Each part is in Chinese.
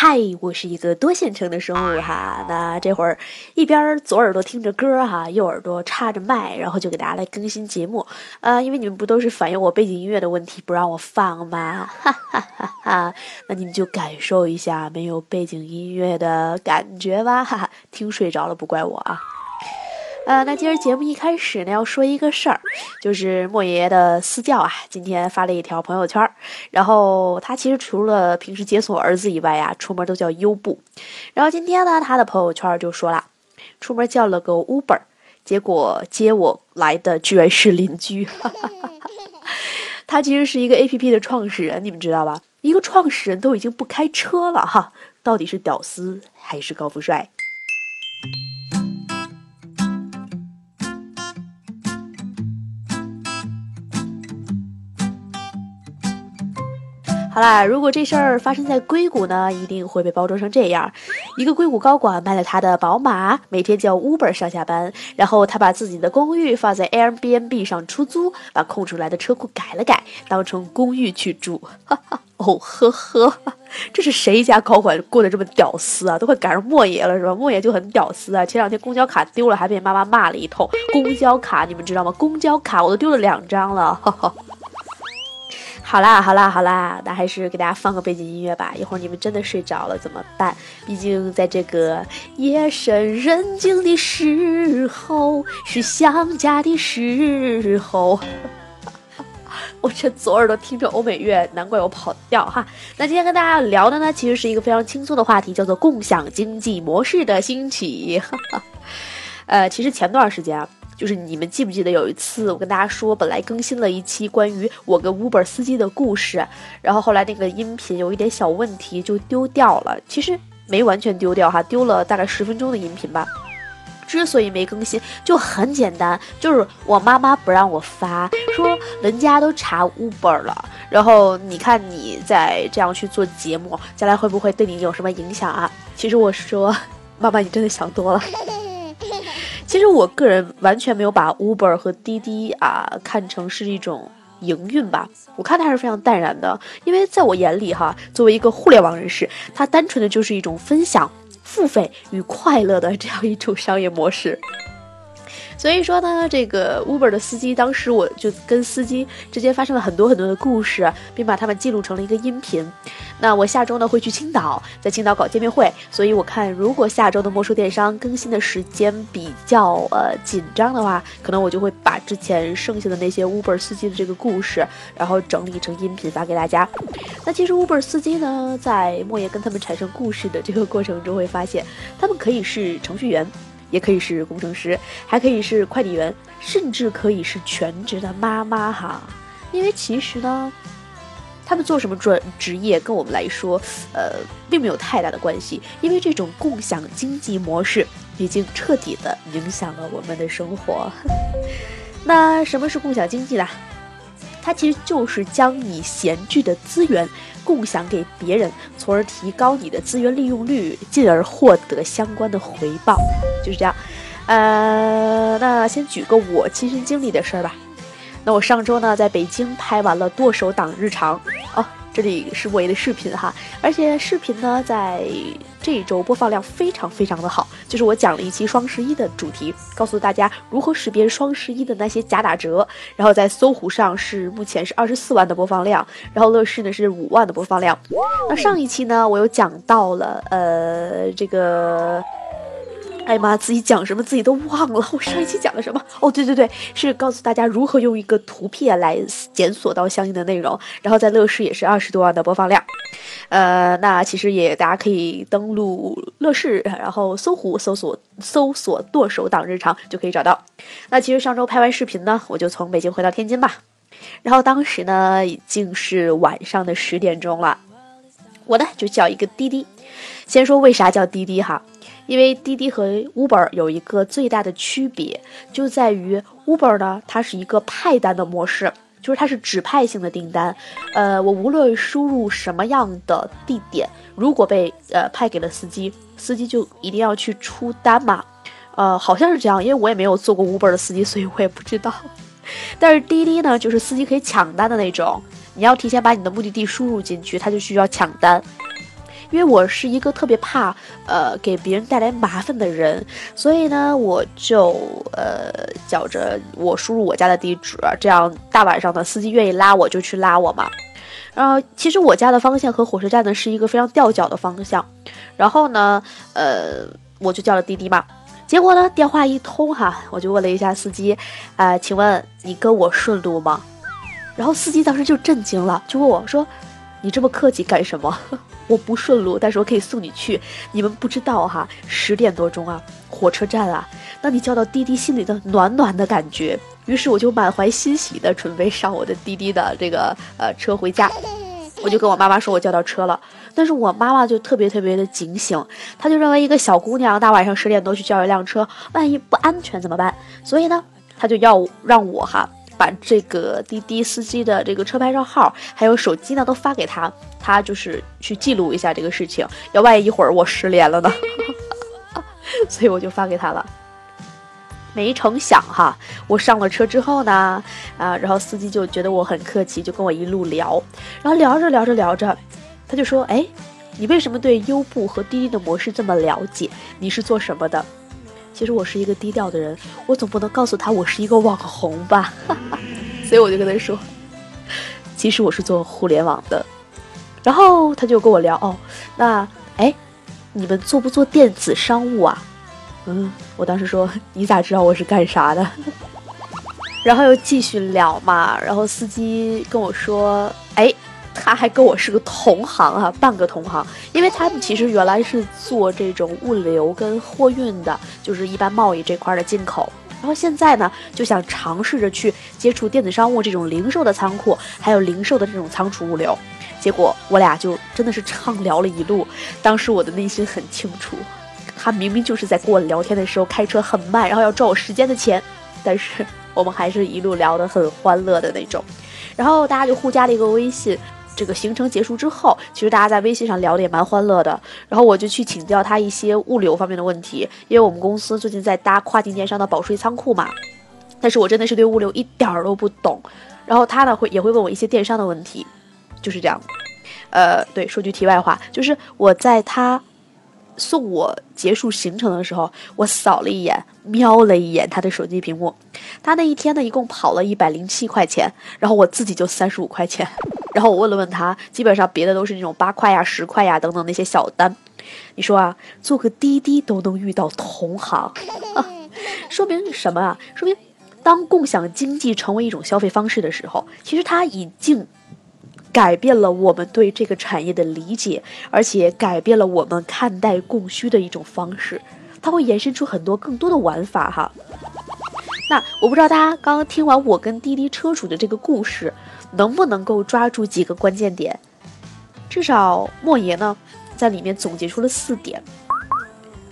嗨，我是一个多线程的生物哈。那这会儿一边左耳朵听着歌哈，右耳朵插着麦，然后就给大家来更新节目。呃，因为你们不都是反映我背景音乐的问题不让我放吗？哈哈哈哈。那你们就感受一下没有背景音乐的感觉吧。哈哈，听睡着了不怪我啊。呃，那今儿节目一开始呢，要说一个事儿，就是莫爷爷的私教啊，今天发了一条朋友圈儿，然后他其实除了平时接送儿子以外呀，出门都叫优步，然后今天呢，他的朋友圈就说了，出门叫了个 Uber，结果接我来的居然是邻居，他其实是一个 APP 的创始人，你们知道吧？一个创始人都已经不开车了哈，到底是屌丝还是高富帅？好啦，如果这事儿发生在硅谷呢，一定会被包装成这样：一个硅谷高管卖了他的宝马，每天叫 Uber 上下班，然后他把自己的公寓放在 Airbnb 上出租，把空出来的车库改了改，当成公寓去住。哈哈，哦呵呵，这是谁家高管过得这么屌丝啊？都快赶上莫爷了是吧？莫爷就很屌丝啊，前两天公交卡丢了，还被妈妈骂了一通。公交卡你们知道吗？公交卡我都丢了两张了。哈哈。好啦好啦好啦，那还是给大家放个背景音乐吧。一会儿你们真的睡着了怎么办？毕竟在这个夜深人静的时候，是想家的时候。我这左耳朵听着欧美乐，难怪我跑调哈。那今天跟大家聊的呢，其实是一个非常轻松的话题，叫做共享经济模式的兴起。呃，其实前段时间啊。就是你们记不记得有一次我跟大家说，本来更新了一期关于我跟 Uber 司机的故事，然后后来那个音频有一点小问题就丢掉了。其实没完全丢掉哈，丢了大概十分钟的音频吧。之所以没更新，就很简单，就是我妈妈不让我发，说人家都查 Uber 了，然后你看你再这样去做节目，将来会不会对你有什么影响啊？其实我说，妈妈你真的想多了。其实我个人完全没有把 Uber 和滴滴啊看成是一种营运吧，我看它是非常淡然的，因为在我眼里哈，作为一个互联网人士，它单纯的就是一种分享、付费与快乐的这样一种商业模式。所以说呢，这个 Uber 的司机，当时我就跟司机之间发生了很多很多的故事，并把他们记录成了一个音频。那我下周呢会去青岛，在青岛搞见面会，所以我看如果下周的魔术电商更新的时间比较呃紧张的话，可能我就会把之前剩下的那些 Uber 司机的这个故事，然后整理成音频发给大家。那其实 Uber 司机呢，在莫言跟他们产生故事的这个过程中，会发现他们可以是程序员。也可以是工程师，还可以是快递员，甚至可以是全职的妈妈哈。因为其实呢，他们做什么专职业跟我们来说，呃，并没有太大的关系。因为这种共享经济模式已经彻底的影响了我们的生活。那什么是共享经济呢？它其实就是将你闲置的资源。共享给别人，从而提高你的资源利用率，进而获得相关的回报，就是这样。呃，那先举个我亲身经历的事儿吧。那我上周呢，在北京拍完了剁手党日常哦。这里是我的视频哈，而且视频呢在这一周播放量非常非常的好。就是我讲了一期双十一的主题，告诉大家如何识别双十一的那些假打折。然后在搜狐上是目前是二十四万的播放量，然后乐视呢是五万的播放量。那上一期呢，我又讲到了呃这个。哎妈，自己讲什么自己都忘了。我上一期讲了什么？哦，对对对，是告诉大家如何用一个图片来检索到相应的内容。然后在乐视也是二十多万的播放量。呃，那其实也大家可以登录乐视，然后搜狐搜索搜索剁手党日常就可以找到。那其实上周拍完视频呢，我就从北京回到天津吧。然后当时呢已经是晚上的十点钟了，我呢就叫一个滴滴。先说为啥叫滴滴哈？因为滴滴和 Uber 有一个最大的区别，就在于 Uber 呢，它是一个派单的模式，就是它是指派性的订单。呃，我无论输入什么样的地点，如果被呃派给了司机，司机就一定要去出单嘛。呃，好像是这样，因为我也没有做过 Uber 的司机，所以我也不知道。但是滴滴呢，就是司机可以抢单的那种，你要提前把你的目的地输入进去，他就需要抢单。因为我是一个特别怕呃给别人带来麻烦的人，所以呢，我就呃叫着我输入我家的地址，这样大晚上的司机愿意拉我就去拉我嘛。然后其实我家的方向和火车站呢是一个非常吊脚的方向，然后呢，呃，我就叫了滴滴嘛。结果呢，电话一通哈，我就问了一下司机，啊，请问你跟我顺路吗？然后司机当时就震惊了，就问我说：“你这么客气干什么？我不顺路，但是我可以送你去。你们不知道哈，十点多钟啊，火车站啊，那你叫到滴滴，心里的暖暖的感觉。于是我就满怀欣喜的准备上我的滴滴的这个呃车回家。我就跟我妈妈说我叫到车了，但是我妈妈就特别特别的警醒，她就认为一个小姑娘大晚上十点多去叫一辆车，万一不安全怎么办？所以呢，她就要让我哈。”把这个滴滴司机的这个车牌照号还有手机呢都发给他，他就是去记录一下这个事情，要万一一会儿我失联了呢，所以我就发给他了。没成想哈，我上了车之后呢，啊，然后司机就觉得我很客气，就跟我一路聊，然后聊着聊着聊着，他就说：“哎，你为什么对优步和滴滴的模式这么了解？你是做什么的？”其实我是一个低调的人，我总不能告诉他我是一个网红吧，所以我就跟他说，其实我是做互联网的。然后他就跟我聊，哦，那哎，你们做不做电子商务啊？嗯，我当时说你咋知道我是干啥的？然后又继续聊嘛，然后司机跟我说，哎。他还跟我是个同行啊，半个同行，因为他们其实原来是做这种物流跟货运的，就是一般贸易这块的进口，然后现在呢就想尝试着去接触电子商务这种零售的仓库，还有零售的这种仓储物流，结果我俩就真的是畅聊了一路。当时我的内心很清楚，他明明就是在跟我聊天的时候开车很慢，然后要赚我时间的钱，但是我们还是一路聊得很欢乐的那种，然后大家就互加了一个微信。这个行程结束之后，其实大家在微信上聊的也蛮欢乐的。然后我就去请教他一些物流方面的问题，因为我们公司最近在搭跨境电商的保税仓库嘛。但是我真的是对物流一点儿都不懂。然后他呢会也会问我一些电商的问题，就是这样。呃，对，说句题外话，就是我在他。送我结束行程的时候，我扫了一眼，瞄了一眼他的手机屏幕。他那一天呢，一共跑了一百零七块钱，然后我自己就三十五块钱。然后我问了问他，基本上别的都是那种八块呀、十块呀等等那些小单。你说啊，坐个滴滴都能遇到同行，说明什么啊？说明当共享经济成为一种消费方式的时候，其实它已经。改变了我们对这个产业的理解，而且改变了我们看待供需的一种方式，它会延伸出很多更多的玩法哈。那我不知道大家刚刚听完我跟滴滴车主的这个故事，能不能够抓住几个关键点？至少莫爷呢，在里面总结出了四点，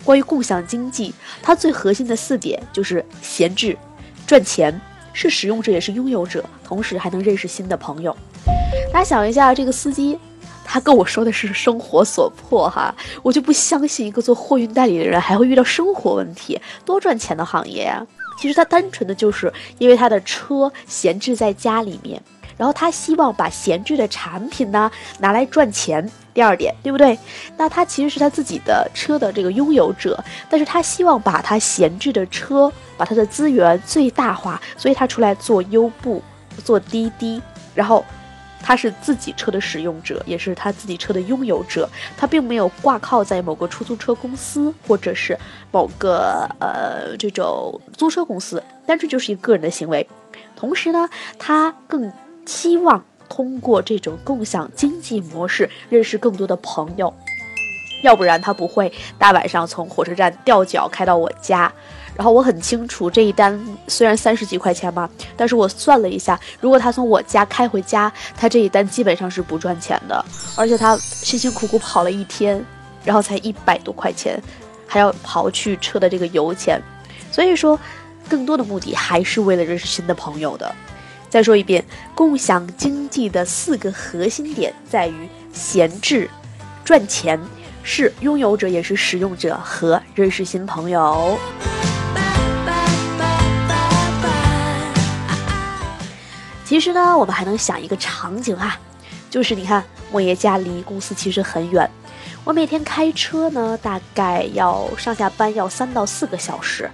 关于共享经济，它最核心的四点就是闲置、赚钱，是使用者也是拥有者，同时还能认识新的朋友。大家想一下，这个司机，他跟我说的是生活所迫哈，我就不相信一个做货运代理的人还会遇到生活问题，多赚钱的行业呀。其实他单纯的就是因为他的车闲置在家里面，然后他希望把闲置的产品呢拿来赚钱。第二点，对不对？那他其实是他自己的车的这个拥有者，但是他希望把他闲置的车，把他的资源最大化，所以他出来做优步，做滴滴，然后。他是自己车的使用者，也是他自己车的拥有者，他并没有挂靠在某个出租车公司或者是某个呃这种租车公司，单纯就是一个个人的行为。同时呢，他更期望通过这种共享经济模式认识更多的朋友，要不然他不会大晚上从火车站吊脚开到我家。然后我很清楚这一单虽然三十几块钱嘛，但是我算了一下，如果他从我家开回家，他这一单基本上是不赚钱的，而且他辛辛苦苦跑了一天，然后才一百多块钱，还要刨去车的这个油钱，所以说，更多的目的还是为了认识新的朋友的。再说一遍，共享经济的四个核心点在于闲置、赚钱，是拥有者也是使用者和认识新朋友。其实呢，我们还能想一个场景啊，就是你看，莫爷家离公司其实很远，我每天开车呢，大概要上下班要三到四个小时。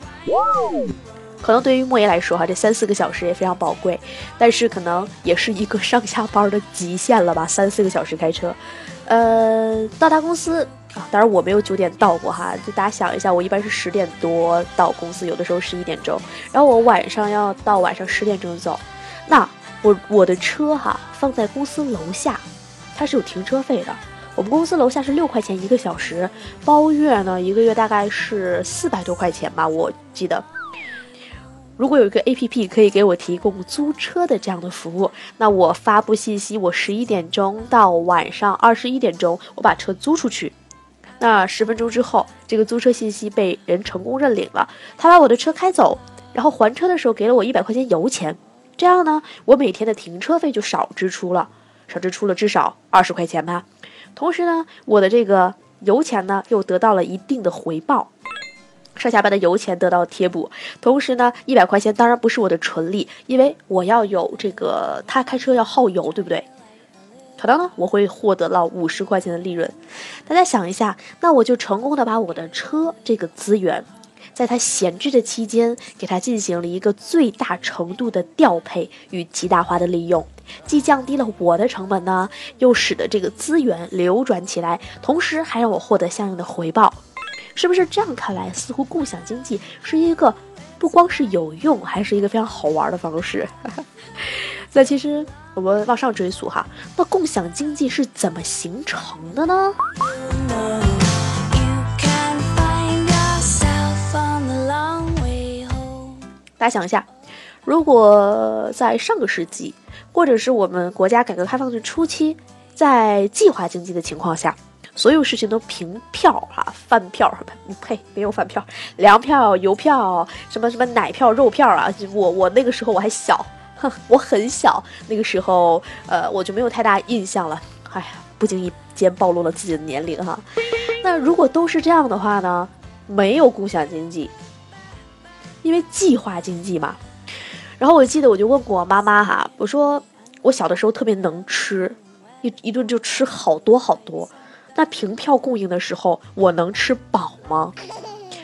可能对于莫爷来说，哈，这三四个小时也非常宝贵，但是可能也是一个上下班的极限了吧？三四个小时开车，呃，到达公司啊，当然我没有九点到过哈，就大家想一下，我一般是十点多到公司，有的时候十一点钟，然后我晚上要到晚上十点钟走，那我我的车哈放在公司楼下，它是有停车费的，我们公司楼下是六块钱一个小时，包月呢一个月大概是四百多块钱吧，我记得。如果有一个 A P P 可以给我提供租车的这样的服务，那我发布信息，我十一点钟到晚上二十一点钟，我把车租出去。那十分钟之后，这个租车信息被人成功认领了，他把我的车开走，然后还车的时候给了我一百块钱油钱。这样呢，我每天的停车费就少支出了，少支出了至少二十块钱吧。同时呢，我的这个油钱呢又得到了一定的回报。上下班的油钱得到贴补，同时呢，一百块钱当然不是我的纯利，因为我要有这个他开车要耗油，对不对？可能呢，我会获得了五十块钱的利润。大家想一下，那我就成功的把我的车这个资源，在它闲置的期间，给它进行了一个最大程度的调配与极大化的利用，既降低了我的成本呢，又使得这个资源流转起来，同时还让我获得相应的回报。是不是这样看来，似乎共享经济是一个不光是有用，还是一个非常好玩的方式？那其实我们往上追溯哈，那共享经济是怎么形成的呢？大家想一下，如果在上个世纪，或者是我们国家改革开放的初期，在计划经济的情况下。所有事情都凭票哈，饭票 呸，没有饭票，粮票、油票，什么什么奶票、肉票啊！我我那个时候我还小，哼，我很小，那个时候呃我就没有太大印象了。哎呀，不经意间暴露了自己的年龄哈。那如果都是这样的话呢？没有共享经济，因为计划经济嘛。然后我记得我就问过我妈妈哈，我说我小的时候特别能吃，一一顿就吃好多好多。那凭票供应的时候，我能吃饱吗？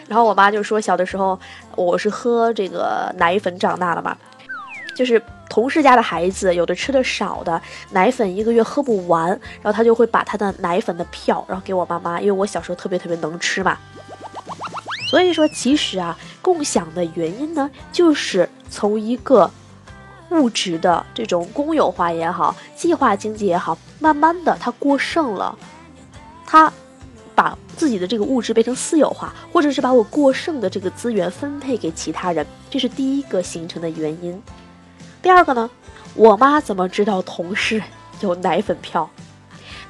然后我妈就说，小的时候我是喝这个奶粉长大的嘛，就是同事家的孩子，有的吃的少的，奶粉一个月喝不完，然后他就会把他的奶粉的票，然后给我妈妈，因为我小时候特别特别能吃嘛。所以说，其实啊，共享的原因呢，就是从一个物质的这种公有化也好，计划经济也好，慢慢的它过剩了。它把自己的这个物质变成私有化，或者是把我过剩的这个资源分配给其他人，这是第一个形成的原因。第二个呢，我妈怎么知道同事有奶粉票？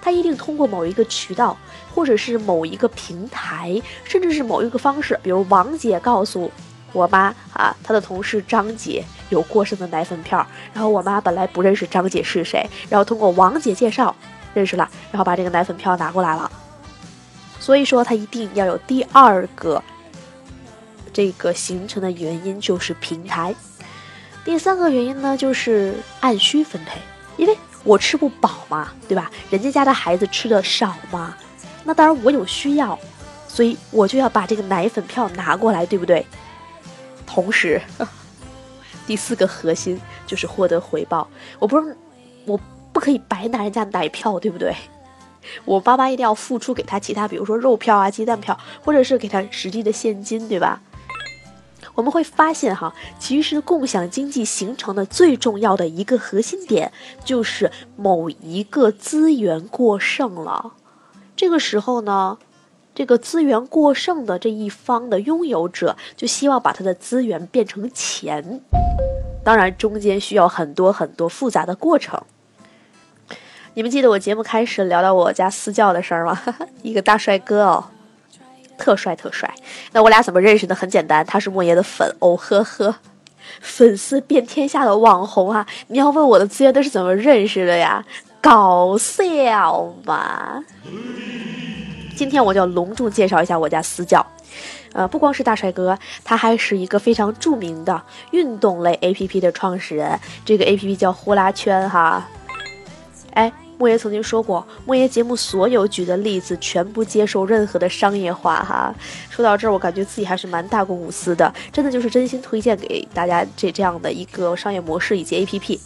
他一定通过某一个渠道，或者是某一个平台，甚至是某一个方式，比如王姐告诉我妈啊，她的同事张姐有过剩的奶粉票，然后我妈本来不认识张姐是谁，然后通过王姐介绍。认识了，然后把这个奶粉票拿过来了，所以说他一定要有第二个这个形成的原因就是平台，第三个原因呢就是按需分配，因为我吃不饱嘛，对吧？人家家的孩子吃的少嘛，那当然我有需要，所以我就要把这个奶粉票拿过来，对不对？同时，第四个核心就是获得回报，我不是我。不可以白拿人家奶票，对不对？我爸妈一定要付出给他其他，比如说肉票啊、鸡蛋票，或者是给他实际的现金，对吧？我们会发现哈，其实共享经济形成的最重要的一个核心点，就是某一个资源过剩了。这个时候呢，这个资源过剩的这一方的拥有者，就希望把他的资源变成钱。当然，中间需要很多很多复杂的过程。你们记得我节目开始聊到我家私教的事儿吗？一个大帅哥哦，特帅特帅。那我俩怎么认识的？很简单，他是莫言的粉哦，呵呵，粉丝遍天下的网红啊！你要问我的资源都是怎么认识的呀？搞笑吧！今天我就要隆重介绍一下我家私教，呃，不光是大帅哥，他还是一个非常著名的运动类 APP 的创始人。这个 APP 叫呼啦圈哈，哎。莫言曾经说过，莫言节目所有举的例子全部接受任何的商业化哈。说到这儿，我感觉自己还是蛮大公无私的，真的就是真心推荐给大家这这样的一个商业模式以及 APP。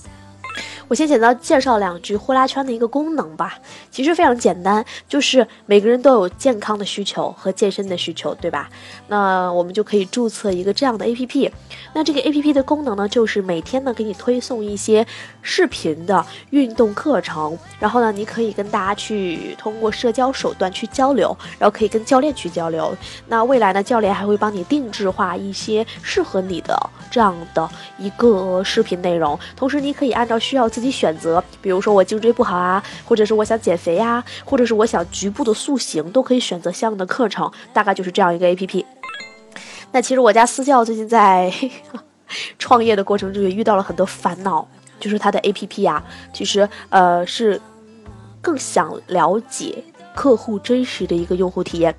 我先简单介绍两句呼啦圈的一个功能吧，其实非常简单，就是每个人都有健康的需求和健身的需求，对吧？那我们就可以注册一个这样的 APP。那这个 APP 的功能呢，就是每天呢给你推送一些视频的运动课程，然后呢你可以跟大家去通过社交手段去交流，然后可以跟教练去交流。那未来呢，教练还会帮你定制化一些适合你的这样的一个视频内容，同时你可以按照需要自自己选择，比如说我颈椎不好啊，或者是我想减肥呀，或者是我想局部的塑形，都可以选择相应的课程，大概就是这样一个 APP。那其实我家私教最近在创业的过程中也遇到了很多烦恼，就是他的 APP 呀，其实呃是更想了解客户真实的一个用户体验，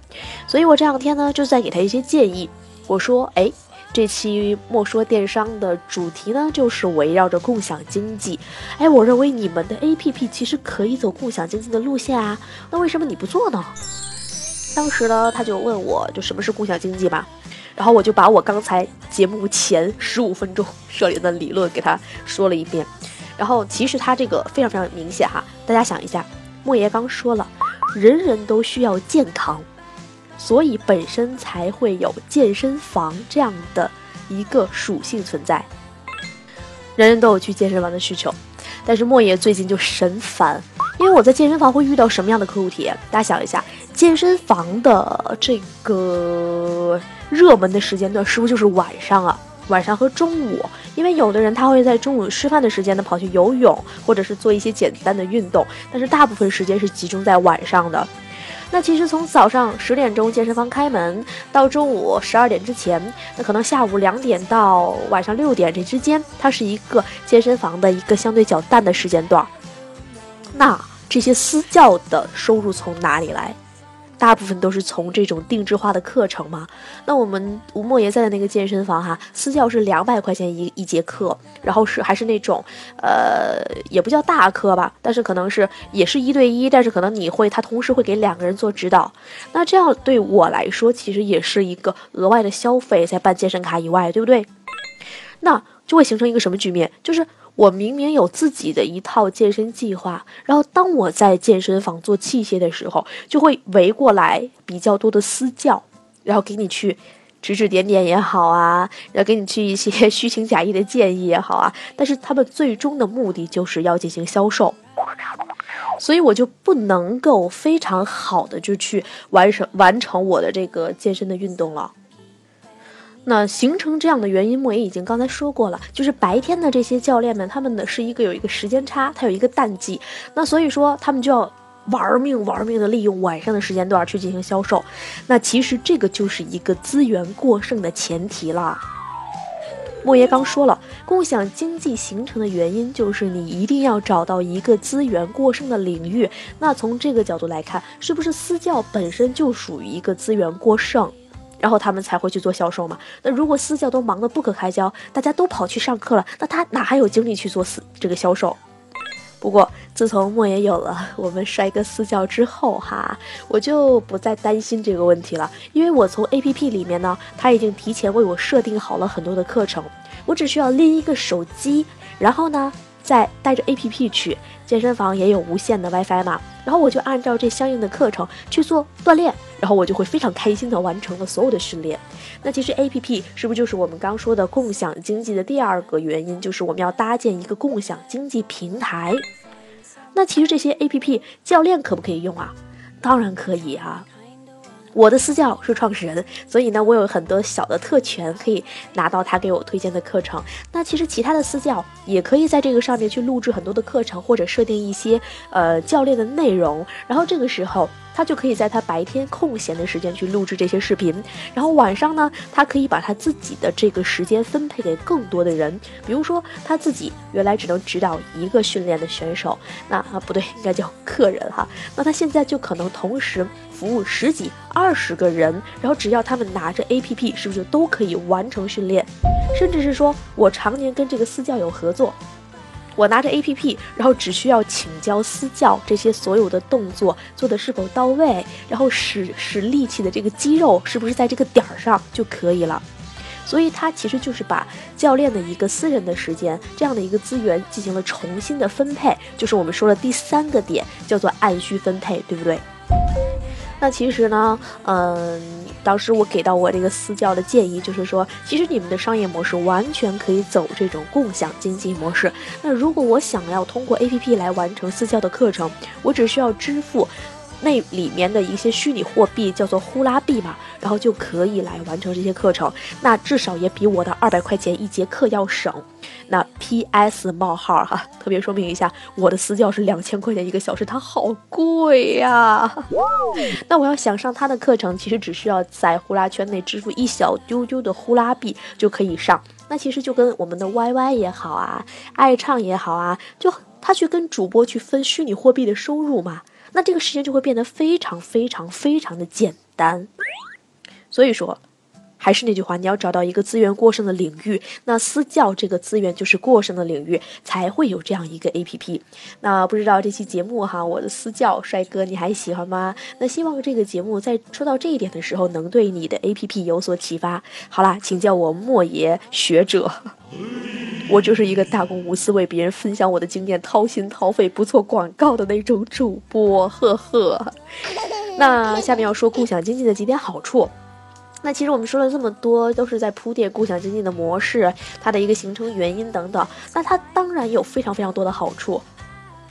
所以我这两天呢就在给他一些建议，我说哎。这期莫说电商的主题呢，就是围绕着共享经济。哎，我认为你们的 APP 其实可以走共享经济的路线啊，那为什么你不做呢？当时呢，他就问我就什么是共享经济嘛，然后我就把我刚才节目前十五分钟 设立的理论给他说了一遍。然后其实他这个非常非常明显哈，大家想一下，莫爷刚说了，人人都需要健康。所以本身才会有健身房这样的一个属性存在，人人都有去健身房的需求，但是莫爷最近就神烦，因为我在健身房会遇到什么样的客户体验？大家想一下，健身房的这个热门的时间段是不是就是晚上啊？晚上和中午，因为有的人他会在中午吃饭的时间呢跑去游泳，或者是做一些简单的运动，但是大部分时间是集中在晚上的。那其实从早上十点钟健身房开门到中午十二点之前，那可能下午两点到晚上六点这之间，它是一个健身房的一个相对较淡的时间段。那这些私教的收入从哪里来？大部分都是从这种定制化的课程嘛。那我们吴莫言在的那个健身房哈，私教是两百块钱一一节课，然后是还是那种，呃，也不叫大课吧，但是可能是也是一对一，但是可能你会他同时会给两个人做指导。那这样对我来说，其实也是一个额外的消费，在办健身卡以外，对不对？那就会形成一个什么局面？就是。我明明有自己的一套健身计划，然后当我在健身房做器械的时候，就会围过来比较多的私教，然后给你去指指点点也好啊，然后给你去一些虚情假意的建议也好啊，但是他们最终的目的就是要进行销售，所以我就不能够非常好的就去完成完成我的这个健身的运动了。那形成这样的原因，莫言已经刚才说过了，就是白天的这些教练们，他们呢是一个有一个时间差，他有一个淡季，那所以说他们就要玩命玩命的利用晚上的时间段去进行销售，那其实这个就是一个资源过剩的前提了。莫爷刚说了，共享经济形成的原因就是你一定要找到一个资源过剩的领域，那从这个角度来看，是不是私教本身就属于一个资源过剩？然后他们才会去做销售嘛。那如果私教都忙得不可开交，大家都跑去上课了，那他哪还有精力去做私这个销售？不过自从莫言有了我们帅哥私教之后哈，我就不再担心这个问题了，因为我从 A P P 里面呢，他已经提前为我设定好了很多的课程，我只需要拎一个手机，然后呢。再带着 A P P 去健身房也有无线的 WiFi 嘛，然后我就按照这相应的课程去做锻炼，然后我就会非常开心的完成了所有的训练。那其实 A P P 是不是就是我们刚说的共享经济的第二个原因？就是我们要搭建一个共享经济平台。那其实这些 A P P 教练可不可以用啊？当然可以啊。我的私教是创始人，所以呢，我有很多小的特权可以拿到他给我推荐的课程。那其实其他的私教也可以在这个上面去录制很多的课程，或者设定一些呃教练的内容，然后这个时候。他就可以在他白天空闲的时间去录制这些视频，然后晚上呢，他可以把他自己的这个时间分配给更多的人。比如说他自己原来只能指导一个训练的选手，那啊不对，应该叫客人哈。那他现在就可能同时服务十几、二十个人，然后只要他们拿着 APP，是不是都可以完成训练？甚至是说我常年跟这个私教有合作。我拿着 APP，然后只需要请教私教这些所有的动作做的是否到位，然后使使力气的这个肌肉是不是在这个点儿上就可以了。所以它其实就是把教练的一个私人的时间这样的一个资源进行了重新的分配，就是我们说的第三个点，叫做按需分配，对不对？那其实呢，嗯，当时我给到我这个私教的建议就是说，其实你们的商业模式完全可以走这种共享经济模式。那如果我想要通过 APP 来完成私教的课程，我只需要支付。那里面的一些虚拟货币叫做呼啦币嘛，然后就可以来完成这些课程，那至少也比我的二百块钱一节课要省。那 P.S. 冒号哈，特别说明一下，我的私教是两千块钱一个小时，它好贵呀。那我要想上他的课程，其实只需要在呼啦圈内支付一小丢丢的呼啦币就可以上。那其实就跟我们的 YY 也好啊，爱唱也好啊，就他去跟主播去分虚拟货币的收入嘛。那这个事情就会变得非常非常非常的简单，所以说，还是那句话，你要找到一个资源过剩的领域，那私教这个资源就是过剩的领域，才会有这样一个 A P P。那不知道这期节目哈，我的私教帅哥你还喜欢吗？那希望这个节目在说到这一点的时候，能对你的 A P P 有所启发。好啦，请叫我莫爷学者。我就是一个大公无私为别人分享我的经验、掏心掏肺不做广告的那种主播，呵呵。那下面要说共享经济的几点好处。那其实我们说了这么多，都是在铺垫共享经济的模式，它的一个形成原因等等。那它当然有非常非常多的好处，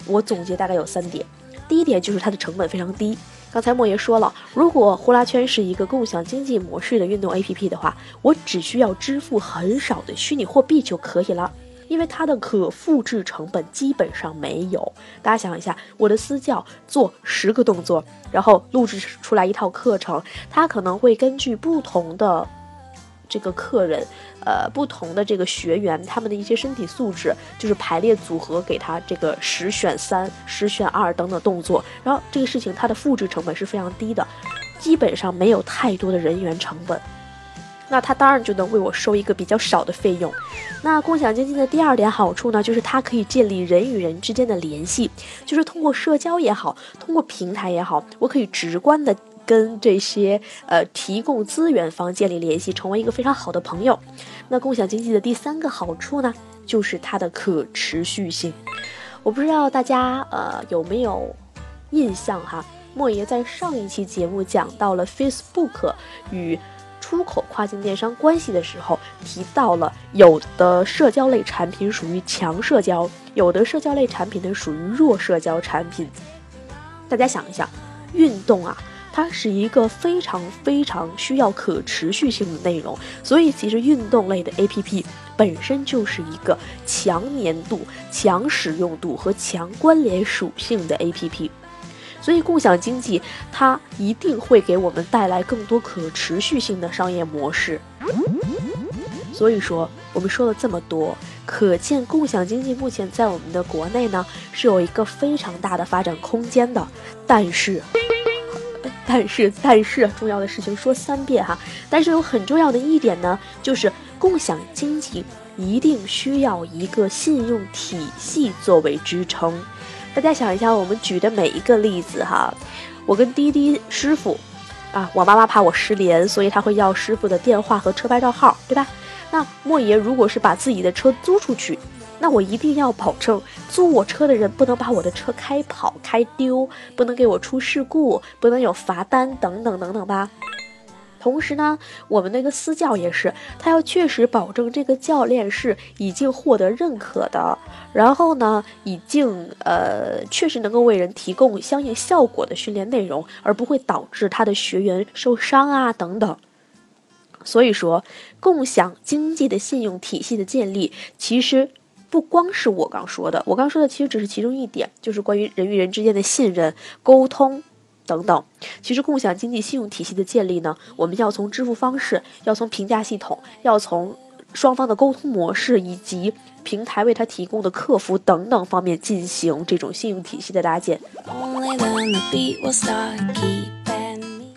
我总结大概有三点。第一点就是它的成本非常低。刚才莫爷说了，如果呼啦圈是一个共享经济模式的运动 APP 的话，我只需要支付很少的虚拟货币就可以了，因为它的可复制成本基本上没有。大家想一下，我的私教做十个动作，然后录制出来一套课程，它可能会根据不同的。这个客人，呃，不同的这个学员，他们的一些身体素质，就是排列组合，给他这个十选三、十选二等等动作，然后这个事情它的复制成本是非常低的，基本上没有太多的人员成本，那他当然就能为我收一个比较少的费用。那共享经济的第二点好处呢，就是它可以建立人与人之间的联系，就是通过社交也好，通过平台也好，我可以直观的。跟这些呃提供资源方建立联系，成为一个非常好的朋友。那共享经济的第三个好处呢，就是它的可持续性。我不知道大家呃有没有印象哈？莫爷在上一期节目讲到了 Facebook 与出口跨境电商关系的时候，提到了有的社交类产品属于强社交，有的社交类产品呢属于弱社交产品。大家想一想，运动啊。它是一个非常非常需要可持续性的内容，所以其实运动类的 APP 本身就是一个强粘度、强使用度和强关联属性的 APP，所以共享经济它一定会给我们带来更多可持续性的商业模式。所以说，我们说了这么多，可见共享经济目前在我们的国内呢是有一个非常大的发展空间的，但是。但是，但是重要的事情说三遍哈。但是有很重要的一点呢，就是共享经济一定需要一个信用体系作为支撑。大家想一下，我们举的每一个例子哈，我跟滴滴师傅啊，我妈妈怕我失联，所以他会要师傅的电话和车牌照号，对吧？那莫爷如果是把自己的车租出去。那我一定要保证租我车的人不能把我的车开跑、开丢，不能给我出事故，不能有罚单等等等等吧。同时呢，我们那个私教也是，他要确实保证这个教练是已经获得认可的，然后呢，已经呃确实能够为人提供相应效果的训练内容，而不会导致他的学员受伤啊等等。所以说，共享经济的信用体系的建立，其实。不光是我刚说的，我刚说的其实只是其中一点，就是关于人与人之间的信任、沟通等等。其实共享经济信用体系的建立呢，我们要从支付方式，要从评价系统，要从双方的沟通模式以及平台为他提供的客服等等方面进行这种信用体系的搭建。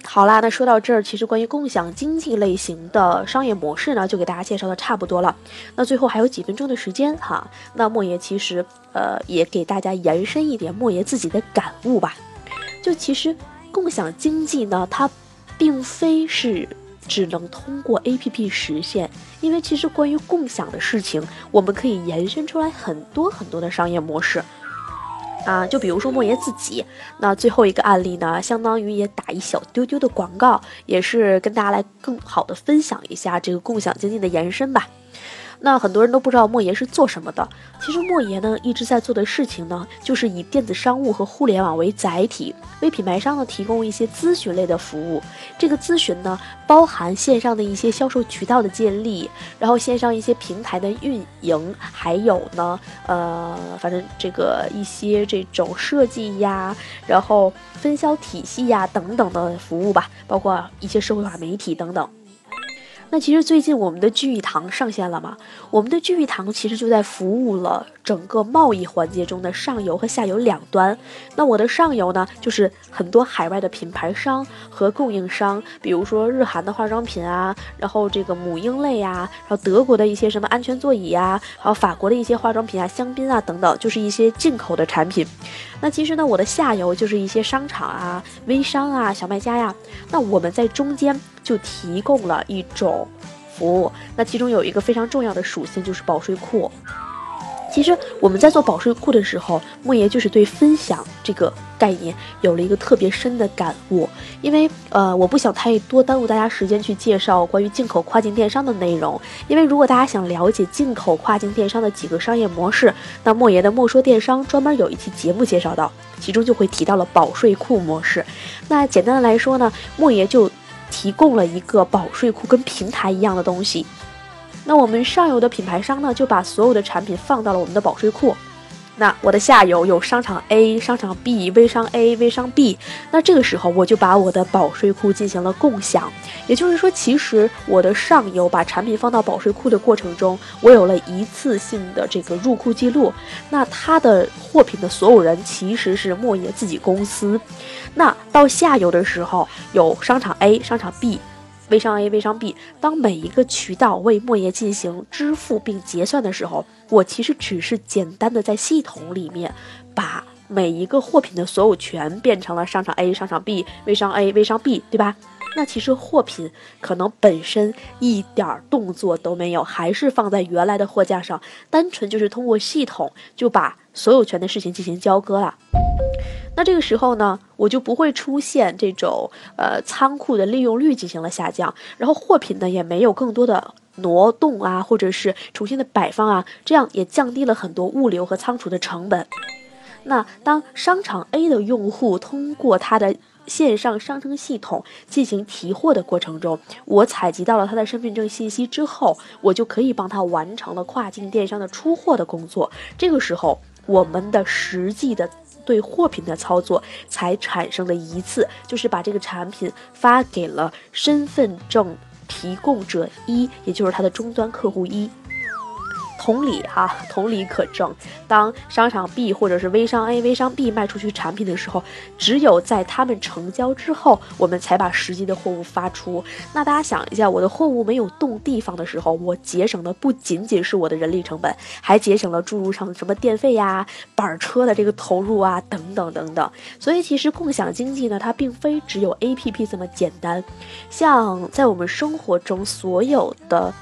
好啦，那说到这儿，其实关于共享经济类型的商业模式呢，就给大家介绍的差不多了。那最后还有几分钟的时间哈，那莫爷其实呃也给大家延伸一点莫爷自己的感悟吧。就其实共享经济呢，它并非是只能通过 APP 实现，因为其实关于共享的事情，我们可以延伸出来很多很多的商业模式。啊，就比如说莫言自己，那最后一个案例呢，相当于也打一小丢丢的广告，也是跟大家来更好的分享一下这个共享经济的延伸吧。那很多人都不知道莫言是做什么的。其实莫言呢一直在做的事情呢，就是以电子商务和互联网为载体，为品牌商呢提供一些咨询类的服务。这个咨询呢，包含线上的一些销售渠道的建立，然后线上一些平台的运营，还有呢，呃，反正这个一些这种设计呀，然后分销体系呀等等的服务吧，包括一些社会化媒体等等。那其实最近我们的聚义堂上线了嘛？我们的聚义堂其实就在服务了整个贸易环节中的上游和下游两端。那我的上游呢，就是很多海外的品牌商和供应商，比如说日韩的化妆品啊，然后这个母婴类呀，然后德国的一些什么安全座椅呀，还有法国的一些化妆品啊、香槟啊等等，就是一些进口的产品。那其实呢，我的下游就是一些商场啊、微商啊、小卖家呀。那我们在中间就提供了一种服务，那其中有一个非常重要的属性就是保税库。其实我们在做保税库的时候，莫爷就是对分享这个概念有了一个特别深的感悟。因为呃，我不想太多耽误大家时间去介绍关于进口跨境电商的内容。因为如果大家想了解进口跨境电商的几个商业模式，那莫爷的莫说电商专门有一期节目介绍到，其中就会提到了保税库模式。那简单的来说呢，莫爷就提供了一个保税库跟平台一样的东西。那我们上游的品牌商呢，就把所有的产品放到了我们的保税库。那我的下游有商场 A、商场 B、微商 A、微商 B。那这个时候我就把我的保税库进行了共享。也就是说，其实我的上游把产品放到保税库的过程中，我有了一次性的这个入库记录。那它的货品的所有人其实是莫言自己公司。那到下游的时候，有商场 A、商场 B。微商 A、微商 B，当每一个渠道为莫言进行支付并结算的时候，我其实只是简单的在系统里面把每一个货品的所有权变成了商场 A、商场 B、微商 A、微商 B，对吧？那其实货品可能本身一点动作都没有，还是放在原来的货架上，单纯就是通过系统就把所有权的事情进行交割了。那这个时候呢，我就不会出现这种呃仓库的利用率进行了下降，然后货品呢也没有更多的挪动啊，或者是重新的摆放啊，这样也降低了很多物流和仓储的成本。那当商场 A 的用户通过他的线上商城系统进行提货的过程中，我采集到了他的身份证信息之后，我就可以帮他完成了跨境电商的出货的工作。这个时候，我们的实际的。对货品的操作才产生了一次，就是把这个产品发给了身份证提供者一，也就是他的终端客户一。同理哈，同理可证。当商场 B 或者是微商 A、微商 B 卖出去产品的时候，只有在他们成交之后，我们才把实际的货物发出。那大家想一下，我的货物没有动地方的时候，我节省的不仅仅是我的人力成本，还节省了诸如上什么电费呀、板车的这个投入啊等等等等。所以其实共享经济呢，它并非只有 APP 这么简单。像在我们生活中所有的。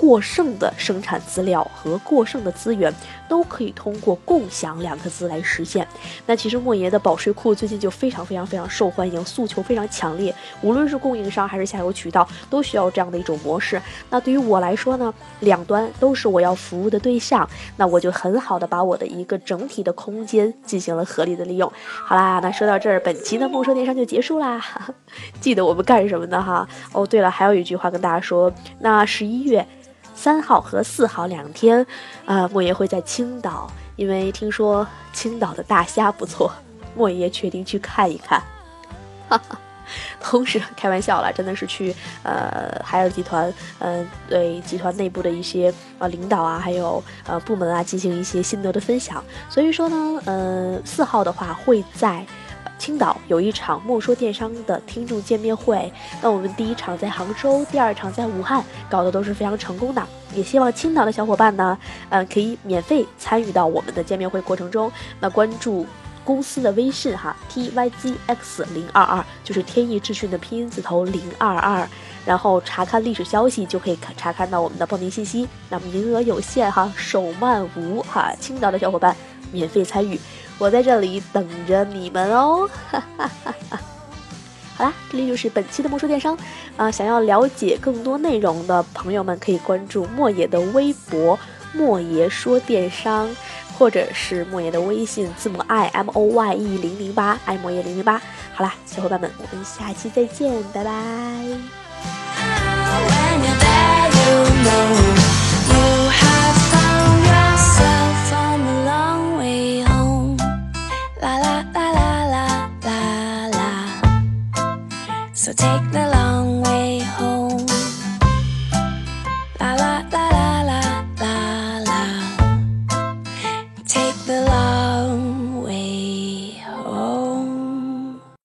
过剩的生产资料和过剩的资源都可以通过“共享”两个字来实现。那其实莫爷的保税库最近就非常非常非常受欢迎，诉求非常强烈，无论是供应商还是下游渠道都需要这样的一种模式。那对于我来说呢，两端都是我要服务的对象，那我就很好的把我的一个整体的空间进行了合理的利用。好啦，那说到这儿，本期的莫说电商就结束啦。记得我们干什么呢？哈哦，对了，还有一句话跟大家说，那十一月。三号和四号两天，啊，莫爷会在青岛，因为听说青岛的大虾不错，莫爷决定去看一看。哈哈，同时开玩笑了，真的是去呃海尔集团，嗯，对集团内部的一些呃领导啊，还有呃部门啊进行一些心得的分享。所以说呢，嗯，四号的话会在青岛有一场莫说电商的听众见面会。那我们第一场在杭州，第二场在武汉，搞得都是非常成功的。也希望青岛的小伙伴呢，嗯，可以免费参与到我们的见面会过程中。那关注。公司的微信哈，t y g x 零二二，就是天翼智讯的拼音字头零二二，然后查看历史消息就可以看查看到我们的报名信息。那名额有限哈，手慢无哈，青岛的小伙伴免费参与，我在这里等着你们哦。哈哈哈哈好啦，这里就是本期的魔术电商啊，想要了解更多内容的朋友们可以关注莫爷的微博“莫爷说电商”。或者是莫爷的微信字母 i m o y e 零零八，爱莫爷零零八。好啦，小伙伴们，我们下期再见，拜拜。Take the